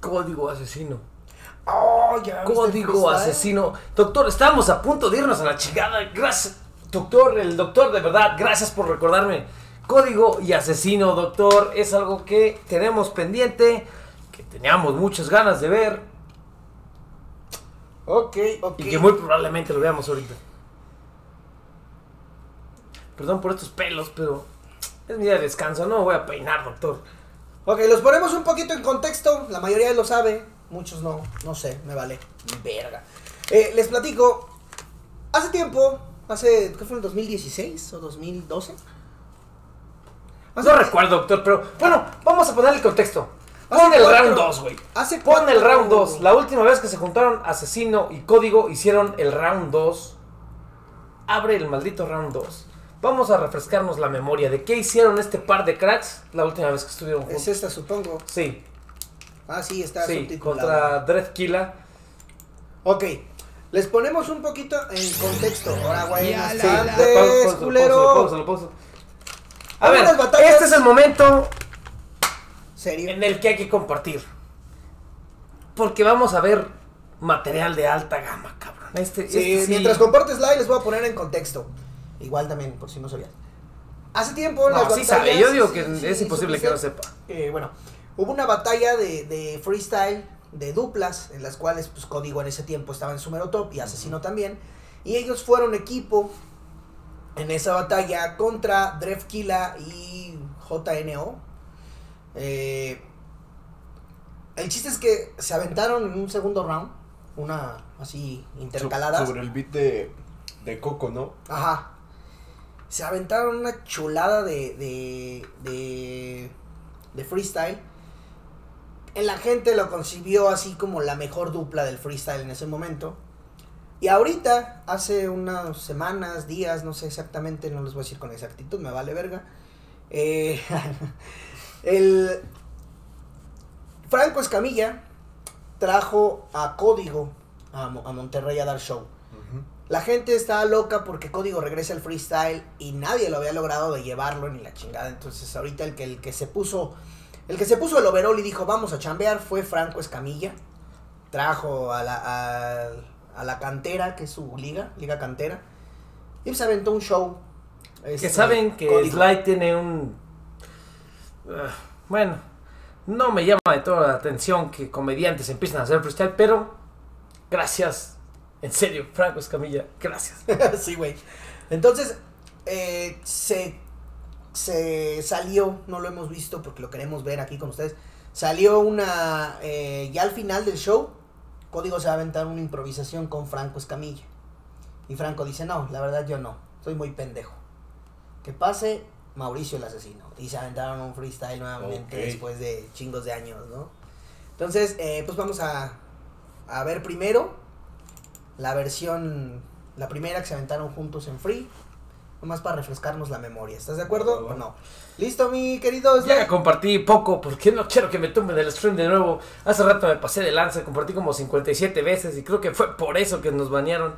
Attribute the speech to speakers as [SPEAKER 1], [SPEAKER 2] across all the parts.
[SPEAKER 1] Código asesino.
[SPEAKER 2] Oh, ya
[SPEAKER 1] Código
[SPEAKER 2] freestyle.
[SPEAKER 1] asesino. Doctor, estábamos a punto de irnos a la chingada. Gracias. Doctor, el doctor, de verdad, gracias por recordarme. Código y asesino, doctor, es algo que tenemos pendiente, que teníamos muchas ganas de ver
[SPEAKER 2] Ok, ok.
[SPEAKER 1] y que muy probablemente lo veamos ahorita. Perdón por estos pelos, pero es mi día de descanso, no me voy a peinar, doctor.
[SPEAKER 2] Ok, los ponemos un poquito en contexto. La mayoría lo sabe, muchos no. No sé, me vale. Verga. Eh, les platico. Hace tiempo, hace, ¿qué fue el 2016 o 2012? Hace-
[SPEAKER 1] No recuerdo, doctor, pero bueno, vamos a ponerle el contexto. Pon el
[SPEAKER 2] cuatro-
[SPEAKER 1] round 2, güey.
[SPEAKER 2] Hace
[SPEAKER 1] Pon el round 2. La última vez que se juntaron Asesino y Código hicieron el round 2. Abre el maldito round 2. Vamos a refrescarnos la memoria de qué hicieron este par de cracks la última vez que estuvieron juntos.
[SPEAKER 2] Es esta, supongo.
[SPEAKER 1] Sí,
[SPEAKER 2] Ah, sí, está
[SPEAKER 1] sí,
[SPEAKER 2] subtitulada.
[SPEAKER 1] contra Dreadkilla.
[SPEAKER 2] Ok, les ponemos un poquito en contexto. Ahora, güey,
[SPEAKER 1] pausa,
[SPEAKER 2] culero.
[SPEAKER 1] A ver, este es el momento
[SPEAKER 2] Serio.
[SPEAKER 1] en el que hay que compartir. Porque vamos a ver material de alta gama, cabrón. Este,
[SPEAKER 2] Sí,
[SPEAKER 1] este sí.
[SPEAKER 2] mientras compartes live les voy a poner en contexto. Igual también, por si no sabías. Hace tiempo
[SPEAKER 1] No,
[SPEAKER 2] las
[SPEAKER 1] sí sabe. Yo digo que
[SPEAKER 2] sí,
[SPEAKER 1] es
[SPEAKER 2] sí,
[SPEAKER 1] imposible que no sepa.
[SPEAKER 2] Eh, bueno, hubo una batalla de, de freestyle, de duplas, en las cuales pues Código en ese tiempo estaba en su mero top y Asesino también. Y ellos fueron equipo en esa batalla contra Drefkila y JNO. Eh, el chiste es que se aventaron en un segundo round, una así intercaladas.
[SPEAKER 3] Sobre el beat de, de Coco, ¿no?
[SPEAKER 2] Ajá. Se aventaron una chulada de, de, de, freestyle. La gente lo concibió así como la mejor dupla del freestyle en ese momento. Y ahorita, hace unas semanas, días, no sé exactamente, no les voy a decir con exactitud, me vale verga. eh, el Franco Escamilla trajo a Código a, a Monterrey a dar show. La gente estaba loca porque Código regresa al freestyle y nadie lo había logrado de llevarlo ni la chingada. Entonces ahorita el que, el que se puso, el que se puso el overall y dijo vamos a chambear fue Franco Escamilla. Trajo a la, a, a la cantera, que es su liga, liga cantera. Y se aventó un show.
[SPEAKER 1] Que
[SPEAKER 2] este,
[SPEAKER 1] saben que
[SPEAKER 2] Código.
[SPEAKER 1] Sly tiene un. Ah, bueno, no me llama de toda la atención que comediantes empiezan a hacer freestyle, pero gracias. En serio, Franco Escamilla, gracias.
[SPEAKER 2] sí, güey. Entonces, eh, se, se salió, no lo hemos visto porque lo queremos ver aquí con ustedes. Salió una, eh, ya al final del show, Código se va a aventar una improvisación con Franco Escamilla. Y Franco dice, no, la verdad yo no, soy muy pendejo. Que pase Mauricio el asesino. Y se aventaron un freestyle nuevamente después de chingos de años, ¿no? Entonces, eh, pues vamos a, a ver primero la versión, la primera que se aventaron juntos en Free. Nomás para refrescarnos la memoria. ¿Estás de acuerdo o no? ¿Listo, mi querido?
[SPEAKER 1] Ya compartí poco porque no quiero que me tumben del stream de nuevo. Hace rato me pasé de lanza, compartí como 57 veces y creo que fue por eso que nos banearon.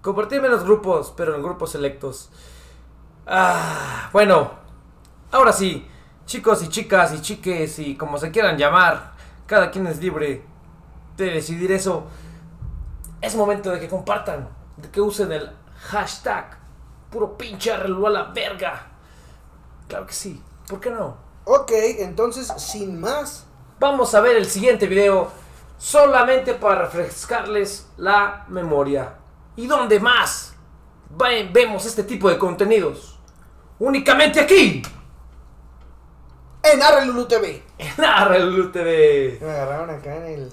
[SPEAKER 1] Compartí en menos grupos, pero en grupos selectos. Ah, bueno, ahora sí, chicos y chicas y chiques y como se quieran llamar, cada quien es libre de decidir eso. Es momento de que compartan, de que usen el hashtag puro pinche arregló a la verga. Claro que sí, ¿por qué no?
[SPEAKER 2] Ok, entonces, sin más.
[SPEAKER 1] Vamos a ver el siguiente video solamente para refrescarles la memoria. ¿Y dónde más ve- vemos este tipo de contenidos? Únicamente aquí,
[SPEAKER 2] En Arrelulu TV.
[SPEAKER 1] en Arrelu TV.
[SPEAKER 2] Me agarraron acá en el.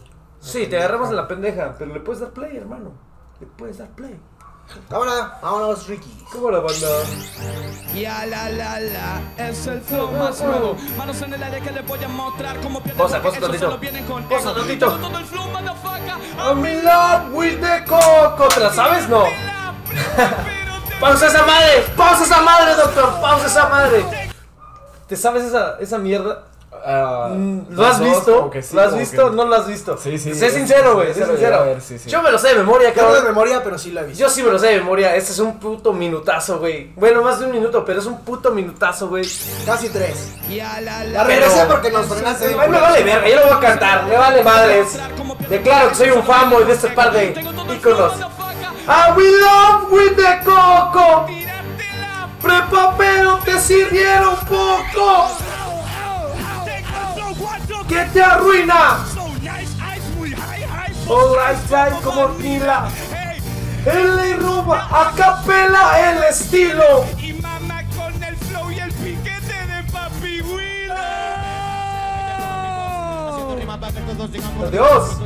[SPEAKER 1] Sí, te agarramos en la pendeja, pero le puedes dar play, hermano. Le puedes dar play.
[SPEAKER 2] Cámara, vámonos, Ricky.
[SPEAKER 1] ¿Cómo la banda?
[SPEAKER 4] Ya la la la, es el flow más nuevo. Manos en el aire que les voy a mostrar cómo pierden. Todo, todo el flow, motherfucker.
[SPEAKER 1] I'm in love with the coco. ¿Te la sabes? No. Pausa esa madre. Pausa esa madre, doctor. Pausa esa madre. ¿Te sabes esa, esa mierda?
[SPEAKER 3] Ah,
[SPEAKER 1] ¿Lo has
[SPEAKER 3] dos,
[SPEAKER 1] visto?
[SPEAKER 3] sí,
[SPEAKER 1] ¿Lo has visto?
[SPEAKER 3] que-
[SPEAKER 1] ¿No lo has visto?
[SPEAKER 3] Sí, sí,
[SPEAKER 1] Sé sincero, güey. Sé
[SPEAKER 3] sincero,
[SPEAKER 1] sincero.
[SPEAKER 3] a ver, sí, sí.
[SPEAKER 1] Yo me lo sé de memoria,
[SPEAKER 2] Yo no de
[SPEAKER 1] cabrón.
[SPEAKER 2] memoria, pero sí lo he visto.
[SPEAKER 1] Yo sí me lo sé de memoria. Este es un puto minutazo, güey. Bueno, más de un minuto, pero es un puto minutazo, güey.
[SPEAKER 2] Casi tres.
[SPEAKER 4] Ya la
[SPEAKER 2] La
[SPEAKER 4] la.
[SPEAKER 2] regresé porque nos frenaste.
[SPEAKER 1] A mí me vale verga, yo lo voy a cantar, me vale madres. Declaro que soy un fanboy de este par de íconos. Ah, we love with the coco. Prepa, pero te sirvieron poco. Que te arruina. All right, time como Nila. Él le roba a capela el estilo.
[SPEAKER 4] Y mamá con el flow y el piquete de Papi Willow.
[SPEAKER 1] Adiós.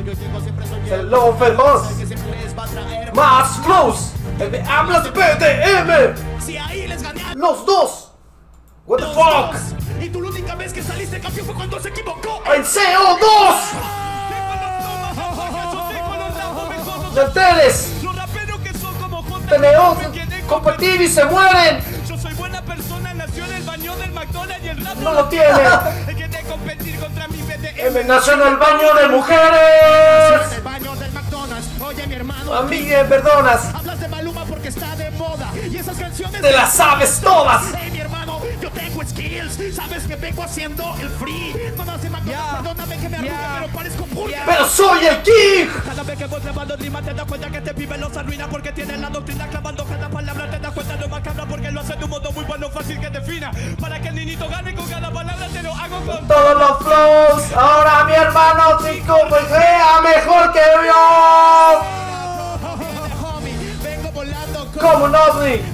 [SPEAKER 1] El lobo fermoz. Más flows. El de hablas de PDM.
[SPEAKER 4] Si ahí les gané
[SPEAKER 1] Los dos. What the fuck.
[SPEAKER 4] Que saliste campeón fue cuando se equivocó.
[SPEAKER 1] En CO2. Nanteles.
[SPEAKER 4] Los raperos que son como.
[SPEAKER 1] Tenemos competir y se mueren.
[SPEAKER 4] Yo soy buena persona, nació en el baño del McDonald's y el rap
[SPEAKER 1] No lo tiene.
[SPEAKER 4] El que te competir contra mi BDM.
[SPEAKER 1] M nació en el baño de mujeres.
[SPEAKER 5] Oye, mi hermano,
[SPEAKER 1] A mí me perdonas.
[SPEAKER 5] hablas de Maluma porque está de moda. Y esas canciones
[SPEAKER 1] Te las sabes todas.
[SPEAKER 5] Sabes que vengo haciendo el free. No nace McDonald's,
[SPEAKER 4] Ya.
[SPEAKER 5] perdóname que me arrugue,
[SPEAKER 4] Ya.
[SPEAKER 5] pero parezco burger.
[SPEAKER 1] Pero soy el king.
[SPEAKER 4] Cada vez que voy grabando rima te das cuenta que este pibe los arruina porque tiene la doctrina clavando cada palabra te das cuenta lo macabra porque lo hace de un modo muy bueno fácil que defina para que el niñito gane con cada palabra te lo hago con
[SPEAKER 1] Todos los flows. Ahora mi hermano Tico pues sea mejor que yo. Como un ovni.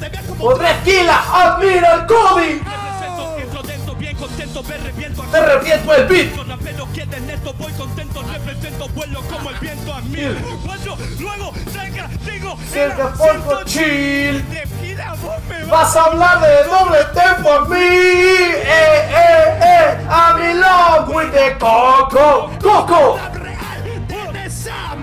[SPEAKER 5] Te vea como
[SPEAKER 1] O tranquila. Admira el
[SPEAKER 4] reviento
[SPEAKER 1] Te reviento el beat.
[SPEAKER 4] Voy el viento
[SPEAKER 1] chill.
[SPEAKER 4] Vas.
[SPEAKER 1] A hablar de doble tempo a mí. Eh, eh, eh. Love with the coco. Coco.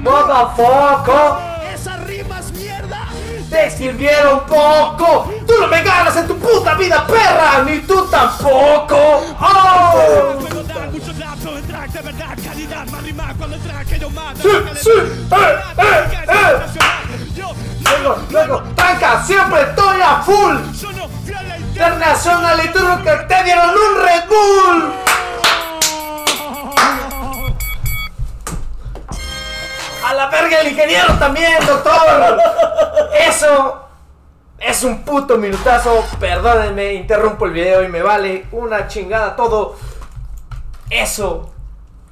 [SPEAKER 1] Motherfucker.
[SPEAKER 5] Esas rimas mierda.
[SPEAKER 1] Te sirvieron poco. Tú no me ganas en tu puta vida, perra. Ni tú tampoco. Oh. Sí, sí, eh, eh, eh. Luego, luego, tranca, siempre estoy a full. Internacional y que te dieron un Red Bull. Ingeniero también, doctor. Eso es un puto minutazo. Perdónenme, interrumpo el video y me vale una chingada todo. Eso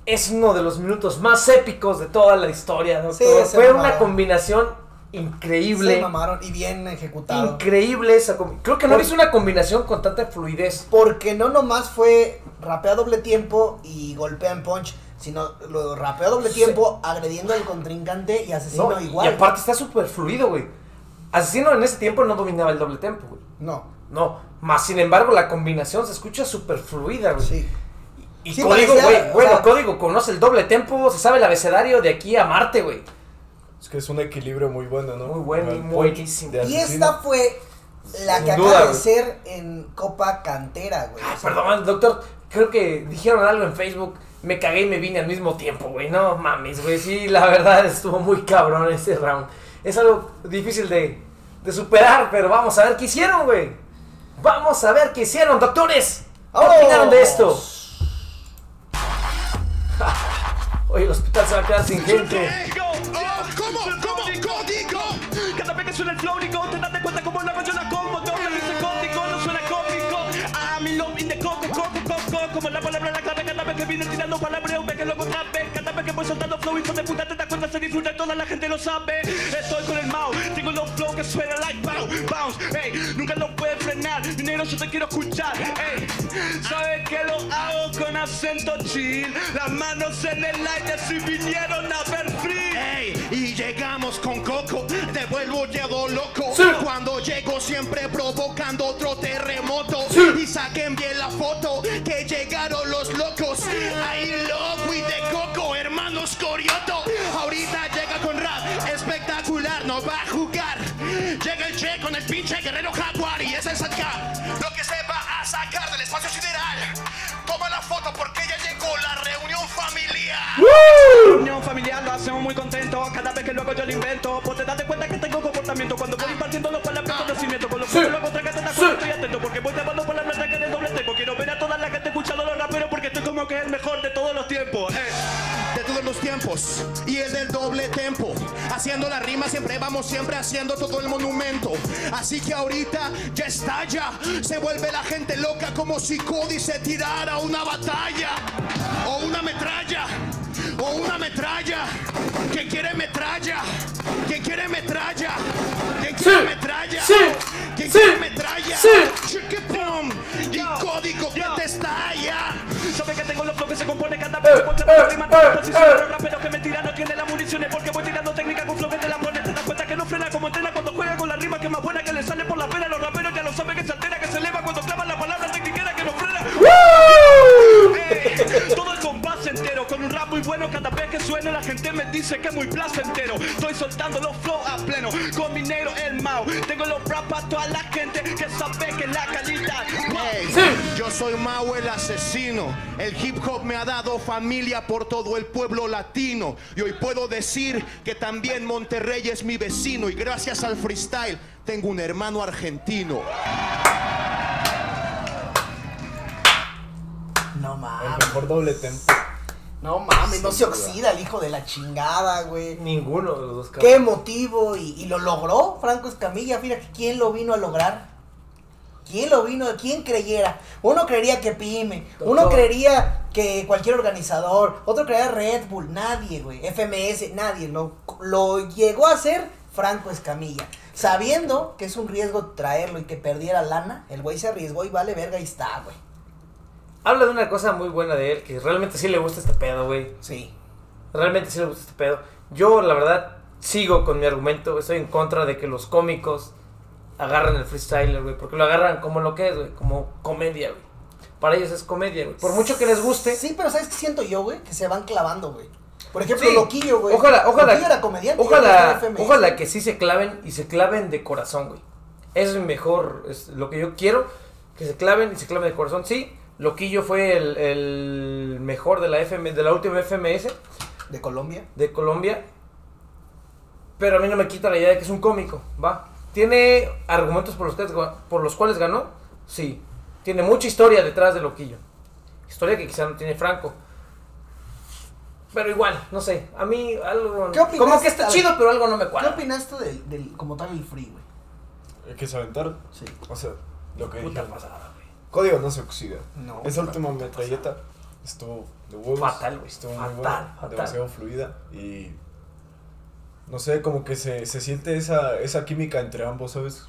[SPEAKER 1] es uno de los minutos más épicos de toda la historia, doctor.
[SPEAKER 2] Sí,
[SPEAKER 1] Fue una combinación increíble.
[SPEAKER 2] Se mamaron y bien ejecutado.
[SPEAKER 1] Increíble esa combi- Creo que no visto una combinación con tanta fluidez.
[SPEAKER 2] Porque no nomás fue rapea doble tiempo y golpea en punch, sino lo rapea doble
[SPEAKER 1] Sí.
[SPEAKER 2] tiempo agrediendo al contrincante y asesino
[SPEAKER 1] ¿no?
[SPEAKER 2] igual.
[SPEAKER 1] Y aparte está súper fluido, güey. Asesino en ese tiempo no dominaba el doble tempo, güey.
[SPEAKER 2] No,
[SPEAKER 1] No, más sin embargo la combinación se escucha súper fluida, güey.
[SPEAKER 2] sí.
[SPEAKER 1] Y
[SPEAKER 2] Sí,
[SPEAKER 1] código, güey, bueno,
[SPEAKER 2] sea-
[SPEAKER 1] código conoce el doble tempo, se sabe el abecedario de aquí a Marte, güey.
[SPEAKER 3] Es que es un equilibrio muy bueno, ¿no?
[SPEAKER 1] Muy bueno muy buenísimo.
[SPEAKER 2] Y esta fue la
[SPEAKER 1] Sin
[SPEAKER 2] que
[SPEAKER 1] duda,
[SPEAKER 2] acaba de ser en Copa Cantera, güey.
[SPEAKER 1] Ay,
[SPEAKER 2] O sea,
[SPEAKER 1] perdón, doctor, creo que dijeron algo en Facebook. Me cagué y me vine al mismo tiempo, güey. No mames, güey. Sí, la verdad estuvo muy cabrón ese round. Es algo difícil de, de superar, pero vamos a ver qué hicieron, güey. Vamos a ver qué hicieron, doctores. ¿Qué opinaron de esto? Oye, el hospital se va a quedar sin gente.
[SPEAKER 4] ¿Cómo? ¿Cómo? Código. Cada que viene tirando palabras, voy soltando flow, hijo de puta, te das cuenta, se disfruta, toda la gente lo sabe. Estoy con el mouse, tengo los flow que suena like bounce, bounce, ey, nunca lo puedes frenar, dinero yo te quiero escuchar, ey, sabes que lo hago con acento chill, las manos en el aire si vinieron a ver free.
[SPEAKER 5] Ey, y llegamos con Coco, te vuelvo llevo loco.
[SPEAKER 1] Sí.
[SPEAKER 5] Cuando llego siempre provocando otro terremoto.
[SPEAKER 1] Sí.
[SPEAKER 5] Y saquen bien la foto, que llegaron los locos. Ahí loco y de Ahorita llega con rap, espectacular. no va a jugar. Llega el Che con el pinche guerrero jaguar y es el sacar lo que se va a sacar del espacio sideral. Toma la foto porque ya llegó la reunión familiar.
[SPEAKER 4] Unión familiar lo hacemos muy contento cada vez que luego yo lo invento. Pues te das cuenta
[SPEAKER 5] siempre vamos siempre haciendo todo el monumento. Así que ahorita ya estalla, se vuelve la gente loca como si Cody se tirara una batalla o una metralla. O una metralla, ¿quién quiere metralla? ¿Quién quiere metralla? ¿Quién quiere
[SPEAKER 1] Sí.
[SPEAKER 5] metralla?
[SPEAKER 1] Sí.
[SPEAKER 5] ¿Quién
[SPEAKER 1] Sí.
[SPEAKER 5] quiere metralla?
[SPEAKER 1] Sí.
[SPEAKER 5] Chiquipum. Y código que te estalla.
[SPEAKER 4] Sabe que tengo los flow que se compone cada vez
[SPEAKER 1] Eh,
[SPEAKER 4] que
[SPEAKER 1] eh, eh,
[SPEAKER 4] pero que me tira no tiene las municiones porque voy tirando suena la gente me dice que es muy placentero estoy soltando los flow a pleno con mi negro el Mao tengo los rap para toda la gente que sabe que la calidad
[SPEAKER 5] Hey,
[SPEAKER 1] Sí.
[SPEAKER 5] Yo soy Mao el asesino. El hip hop me ha dado familia por todo el pueblo latino. Y hoy puedo decir que también Monterrey es mi vecino. Y gracias al freestyle tengo un hermano argentino.
[SPEAKER 2] No
[SPEAKER 3] El
[SPEAKER 2] mames.
[SPEAKER 3] mejor doble tempo.
[SPEAKER 2] No mames, no se oxida el hijo de la chingada, güey.
[SPEAKER 1] Ninguno de los dos
[SPEAKER 2] Qué
[SPEAKER 1] cabrones.
[SPEAKER 2] emotivo y, y lo logró Franco Escamilla. Fíjate quién lo vino a lograr. ¿Quién lo vino? ¿Quién creyera? Uno creería que Pyme, uno creería que cualquier organizador, otro creería Red Bull, nadie, güey. FMS, nadie. Lo, lo llegó a hacer Franco Escamilla. Sabiendo que es un riesgo traerlo y que perdiera lana, el güey se arriesgó y vale verga y está, güey.
[SPEAKER 1] Habla de una cosa muy buena de él, que realmente sí le gusta este pedo, güey.
[SPEAKER 2] Sí.
[SPEAKER 1] Realmente sí le gusta este pedo. Yo, la verdad, sigo con mi argumento. Estoy en contra de que los cómicos agarren el freestyler, güey. Porque lo agarran como lo que es, güey. Como comedia, güey. Para ellos es comedia, güey. Por mucho que les guste.
[SPEAKER 2] Sí, pero ¿sabes qué siento yo, güey? Que se van clavando, güey. Por ejemplo,
[SPEAKER 1] Sí.
[SPEAKER 2] Loquillo, güey.
[SPEAKER 1] Ojalá, ojalá.
[SPEAKER 2] Loquillo era comediante.
[SPEAKER 1] Ojalá, ojalá que sí se claven y se claven de corazón, güey. Eso es mejor, es lo que yo quiero. Que se claven y se claven de corazón. Sí, Loquillo fue el, el mejor de la, FM, de la última FMS
[SPEAKER 2] De Colombia.
[SPEAKER 1] de Colombia. Pero a mí no me quita la idea de que es un cómico, ¿va? ¿Tiene argumentos por los, que, por los cuales ganó? Sí. Tiene mucha historia detrás de Loquillo. Historia que quizá no tiene Franco. Pero igual, no sé. A mí algo.
[SPEAKER 2] ¿Qué opinas?
[SPEAKER 1] Como que está
[SPEAKER 2] ver,
[SPEAKER 1] chido, pero algo no me
[SPEAKER 2] ¿Qué
[SPEAKER 1] cuadra.
[SPEAKER 2] opinaste del, del, como tal, el free, güey?
[SPEAKER 3] El que se aventaron.
[SPEAKER 2] Sí.
[SPEAKER 3] O sea, lo que
[SPEAKER 1] Puta
[SPEAKER 3] dijeron.
[SPEAKER 1] pasada.
[SPEAKER 3] Código no se oxida.
[SPEAKER 2] No.
[SPEAKER 3] Esa última metralleta estuvo de huevos.
[SPEAKER 1] Fatal, güey.
[SPEAKER 3] Estuvo
[SPEAKER 1] Fatal,
[SPEAKER 3] muy buena.
[SPEAKER 1] fatal.
[SPEAKER 3] Demasiado fluida. Y. No sé, como que se, se siente esa, esa química entre ambos, ¿sabes?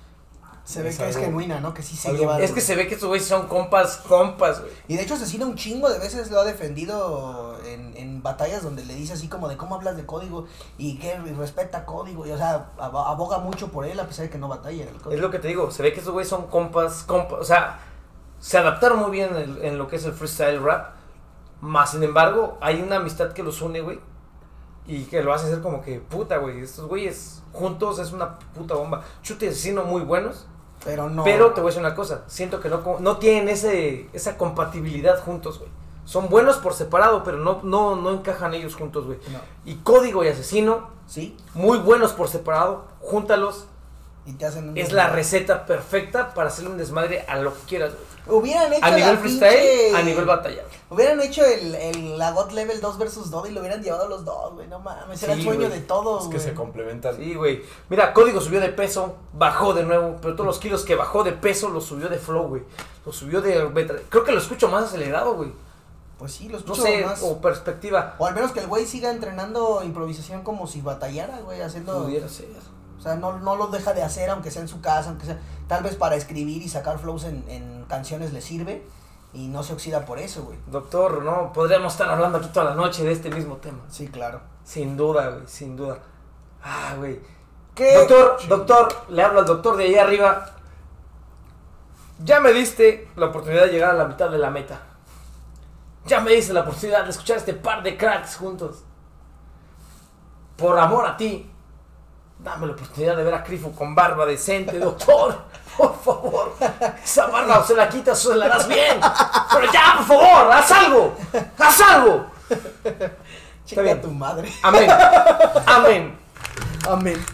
[SPEAKER 2] Se ve
[SPEAKER 3] Es
[SPEAKER 2] que es
[SPEAKER 3] algo-
[SPEAKER 2] genuina, ¿no? Que sí se
[SPEAKER 3] algo-
[SPEAKER 2] lleva.
[SPEAKER 1] Es que se ve que estos güeyes son compas, compas, güey.
[SPEAKER 2] Y de hecho, Asesino un chingo de veces lo ha defendido en, en batallas donde le dice así como de cómo hablas de código y que respeta código. Y o sea, ab- aboga mucho por él a pesar de que no batalla el
[SPEAKER 1] Es
[SPEAKER 2] código.
[SPEAKER 1] lo que te digo. Se ve que estos güeyes son compas, compas. O sea, se adaptaron muy bien en, en lo que es el freestyle rap. Más sin embargo, hay una amistad que los une, güey. Y que lo hace ser como que, puta, güey. Estos güeyes juntos es una puta bomba. Chute y asesino muy buenos.
[SPEAKER 2] Pero no.
[SPEAKER 1] Pero te voy a decir una cosa. Siento que no, no tienen ese, esa compatibilidad juntos, güey. Son buenos por separado, pero no, no, no encajan ellos juntos, güey.
[SPEAKER 2] No.
[SPEAKER 1] Y código y asesino,
[SPEAKER 2] Sí.
[SPEAKER 1] muy buenos por separado. Júntalos.
[SPEAKER 2] Y te hacen un.
[SPEAKER 1] Es la receta perfecta para hacerle un desmadre a lo que quieras, güey.
[SPEAKER 2] Hubieran hecho
[SPEAKER 1] A nivel
[SPEAKER 2] la
[SPEAKER 1] freestyle,
[SPEAKER 2] pinche-
[SPEAKER 1] a nivel batalla.
[SPEAKER 2] Hubieran hecho el, el, la God Level 2 versus 2 y lo hubieran llevado a los dos, güey. No mames. Era el
[SPEAKER 1] Sí,
[SPEAKER 2] sueño de todos,
[SPEAKER 3] Es que se complementan.
[SPEAKER 1] Sí, güey. Mira, Código subió de peso, bajó de nuevo, pero todos los kilos que bajó de peso los subió de flow, güey. Los subió de... Creo que lo escucho más acelerado, güey.
[SPEAKER 2] Pues sí, lo
[SPEAKER 1] No
[SPEAKER 2] escucho
[SPEAKER 1] sé,
[SPEAKER 2] más.
[SPEAKER 1] o perspectiva.
[SPEAKER 2] O al menos que el güey siga entrenando improvisación como si batallara, güey, haciendo...
[SPEAKER 1] Pudiera ser.
[SPEAKER 2] O sea, no, no lo deja de hacer, aunque sea en su casa, aunque sea... Tal vez para escribir y sacar flows en, en canciones le sirve y no se oxida por eso, güey.
[SPEAKER 1] Doctor, no, podríamos estar hablando aquí toda la noche de este mismo tema.
[SPEAKER 2] Sí, claro.
[SPEAKER 1] Sin duda, güey, sin duda. Ah, güey.
[SPEAKER 2] ¿Qué?
[SPEAKER 1] Doctor, doctor, le hablo al doctor de ahí arriba. Ya me diste la oportunidad de llegar a la mitad de la meta. Ya me diste la oportunidad de escuchar este par de cracks juntos. Por amor a ti, Dame la oportunidad de ver a Grifo con barba decente, doctor. Por favor. Esa barba o se la quitas o se la das bien. Pero ya, por favor, haz algo. Haz algo.
[SPEAKER 2] Chica
[SPEAKER 1] bien.
[SPEAKER 2] tu madre.
[SPEAKER 1] Amén. Amén.
[SPEAKER 2] Amén.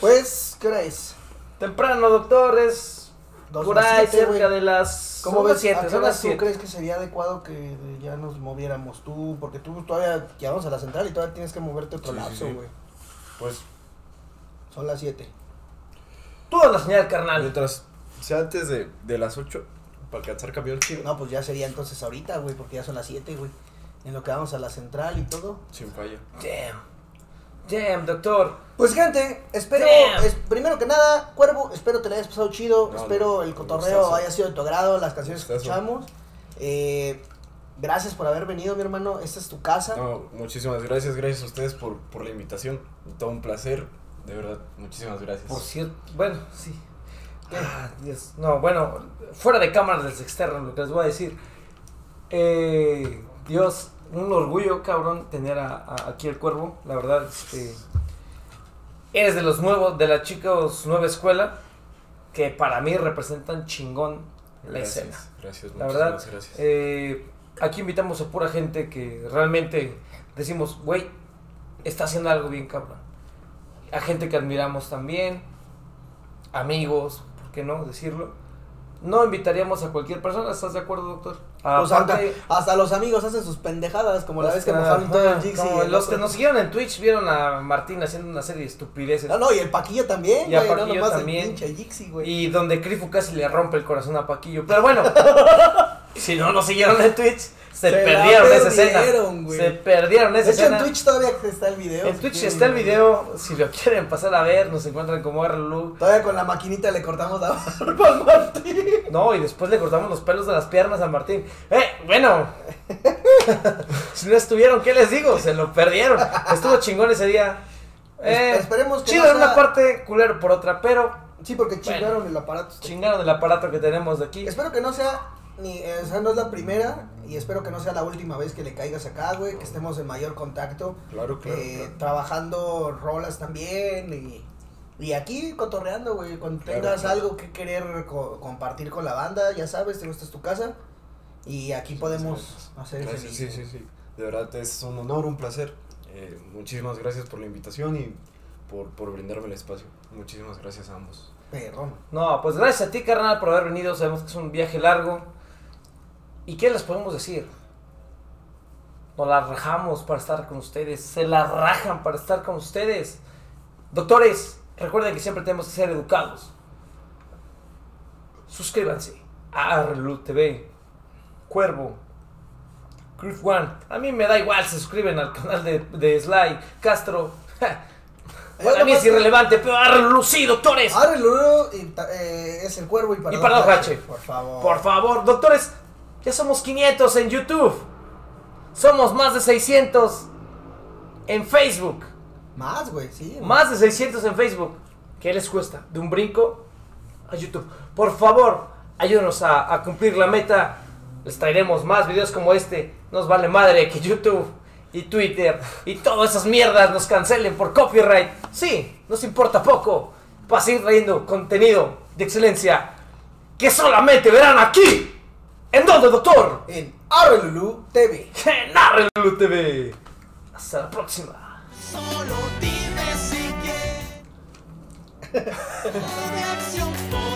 [SPEAKER 2] Pues, ¿qué hora es?
[SPEAKER 1] Temprano, doctores.
[SPEAKER 2] Dos
[SPEAKER 1] Por ahí,
[SPEAKER 2] siete,
[SPEAKER 1] cerca de las.
[SPEAKER 2] ¿Cómo ves?
[SPEAKER 1] las siete,
[SPEAKER 2] ¿A qué tú
[SPEAKER 1] siete.
[SPEAKER 2] crees que sería adecuado que ya nos moviéramos tú? Porque tú todavía llegamos a la central y todavía tienes que moverte otro
[SPEAKER 3] Sí,
[SPEAKER 2] lapso,
[SPEAKER 3] sí.
[SPEAKER 2] güey.
[SPEAKER 3] Pues
[SPEAKER 2] Son las 7.
[SPEAKER 1] Tú a la señal, carnal.
[SPEAKER 3] mientras sea antes de, de las 8 para alcanzar camión chido.
[SPEAKER 2] No, pues ya sería entonces ahorita, güey, porque ya son las 7, güey. En lo que vamos a la central y todo.
[SPEAKER 3] Sin falla.
[SPEAKER 1] Damn. Damn, doctor.
[SPEAKER 2] Pues gente, espero,
[SPEAKER 1] Damn.
[SPEAKER 2] es- primero que nada, Cuervo, espero te la hayas pasado chido,
[SPEAKER 3] No,
[SPEAKER 2] espero
[SPEAKER 3] no,
[SPEAKER 2] el cotorreo haya sido de tu agrado, las canciones que escuchamos. Eh, gracias por haber venido, mi hermano, esta es tu casa.
[SPEAKER 3] No, muchísimas gracias, gracias a ustedes por, por la invitación. Todo un placer, de verdad, muchísimas gracias.
[SPEAKER 1] Por cierto, bueno, sí. Ah, Dios. No, bueno, fuera de cámaras del externo, lo que les voy a decir. Eh, Dios, un orgullo, cabrón, tener a, a- aquí el cuervo. La verdad, este. Eres de los nuevos, de las chicos nueva escuela, que para mí representan chingón la
[SPEAKER 3] gracias,
[SPEAKER 1] escena.
[SPEAKER 3] Gracias,
[SPEAKER 1] La verdad,
[SPEAKER 3] gracias.
[SPEAKER 1] eh, aquí invitamos a pura gente que realmente decimos, güey, está haciendo algo bien cabrón. A gente que admiramos también, amigos, ¿por qué no decirlo? No invitaríamos a cualquier persona, ¿estás de acuerdo, doctor?
[SPEAKER 2] Pues
[SPEAKER 1] Aparte-
[SPEAKER 2] hasta, hasta los amigos hacen sus pendejadas, como la vez que mojaron todo el Jixi.
[SPEAKER 1] los
[SPEAKER 2] otro.
[SPEAKER 1] que nos siguieron en Twitch vieron a Martín haciendo una serie de estupideces.
[SPEAKER 2] No, no, y el Paquillo también,
[SPEAKER 1] Y a
[SPEAKER 2] no
[SPEAKER 1] Paquillo
[SPEAKER 2] nomás
[SPEAKER 1] también.
[SPEAKER 2] el pinche Jixi, güey.
[SPEAKER 1] Y donde Crifu casi le rompe el corazón a Paquillo. Pero bueno, si no nos siguieron en Twitch, se,
[SPEAKER 2] Se la
[SPEAKER 1] perdieron esa escena.
[SPEAKER 2] perdieron, güey.
[SPEAKER 1] Se perdieron esa
[SPEAKER 2] De hecho, en. Twitch todavía está el video.
[SPEAKER 1] En Twitch está el video. Si lo quieren pasar a ver, nos encuentran como Arlulu.
[SPEAKER 2] Todavía con la maquinita le cortamos la barba al Martín.
[SPEAKER 1] No, y después le cortamos los pelos de las piernas a Martín. Eh, bueno. si no estuvieron, ¿qué les digo? Se lo perdieron. Estuvo chingón ese día. Eh,
[SPEAKER 2] Espe- esperemos que
[SPEAKER 1] chido
[SPEAKER 2] no
[SPEAKER 1] en una parte, culero por otra, pero
[SPEAKER 2] Sí, porque chingaron el aparato.
[SPEAKER 1] chingaron el aparato que tenemos de aquí.
[SPEAKER 2] Espero que no sea ni, eh, o sea, no es la primera y espero que no sea la última vez que le caigas acá, güey, que estemos en mayor contacto,
[SPEAKER 3] Claro, claro,
[SPEAKER 2] eh,
[SPEAKER 3] claro.
[SPEAKER 2] trabajando rolas también y, y aquí cotorreando, güey, cuando
[SPEAKER 3] Claro,
[SPEAKER 2] tengas
[SPEAKER 3] claro.
[SPEAKER 2] algo que querer co- compartir con la banda, ya sabes, te gusta es tu casa y aquí podemos hacer
[SPEAKER 3] Gracias,
[SPEAKER 2] feliz.
[SPEAKER 3] sí, sí, sí. De verdad es un honor, un placer. Eh, muchísimas gracias por la invitación y por, por brindarme el espacio. Muchísimas gracias a ambos.
[SPEAKER 2] Perrón.
[SPEAKER 1] No, pues gracias a ti, carnal, por haber venido. Sabemos que es un viaje largo. ¿Y qué les podemos decir? Nos la rajamos para estar con ustedes. Se la rajan para estar con ustedes. Doctores, recuerden que siempre tenemos que ser educados. Suscríbanse a Arlu TV, Cuervo, Griff One. A mí me da igual, se suscriben al canal de, de Sly, Castro. Para mí es irrelevante, pero Arlu sí, doctores.
[SPEAKER 2] Ta- eh, es el cuervo y para
[SPEAKER 1] Y para H.
[SPEAKER 2] Por favor.
[SPEAKER 1] Por favor, doctores, ya somos 500 en YouTube. Somos más de 600 en Facebook.
[SPEAKER 2] Más, güey, sí.
[SPEAKER 1] Más de 600 en Facebook. ¿Qué les cuesta? De un brinco a YouTube. Por favor, ayúdenos a, a cumplir la meta. Les traeremos más videos como este. Nos vale madre que YouTube y Twitter y todas esas mierdas nos cancelen por copyright. Sí, nos importa poco. Para seguir trayendo contenido de excelencia que solamente verán aquí. ¿En dónde, doctor?
[SPEAKER 2] En Arre Lulu TV.
[SPEAKER 1] En Arrelu TV. Hasta la próxima.
[SPEAKER 4] Solo dime si quieres.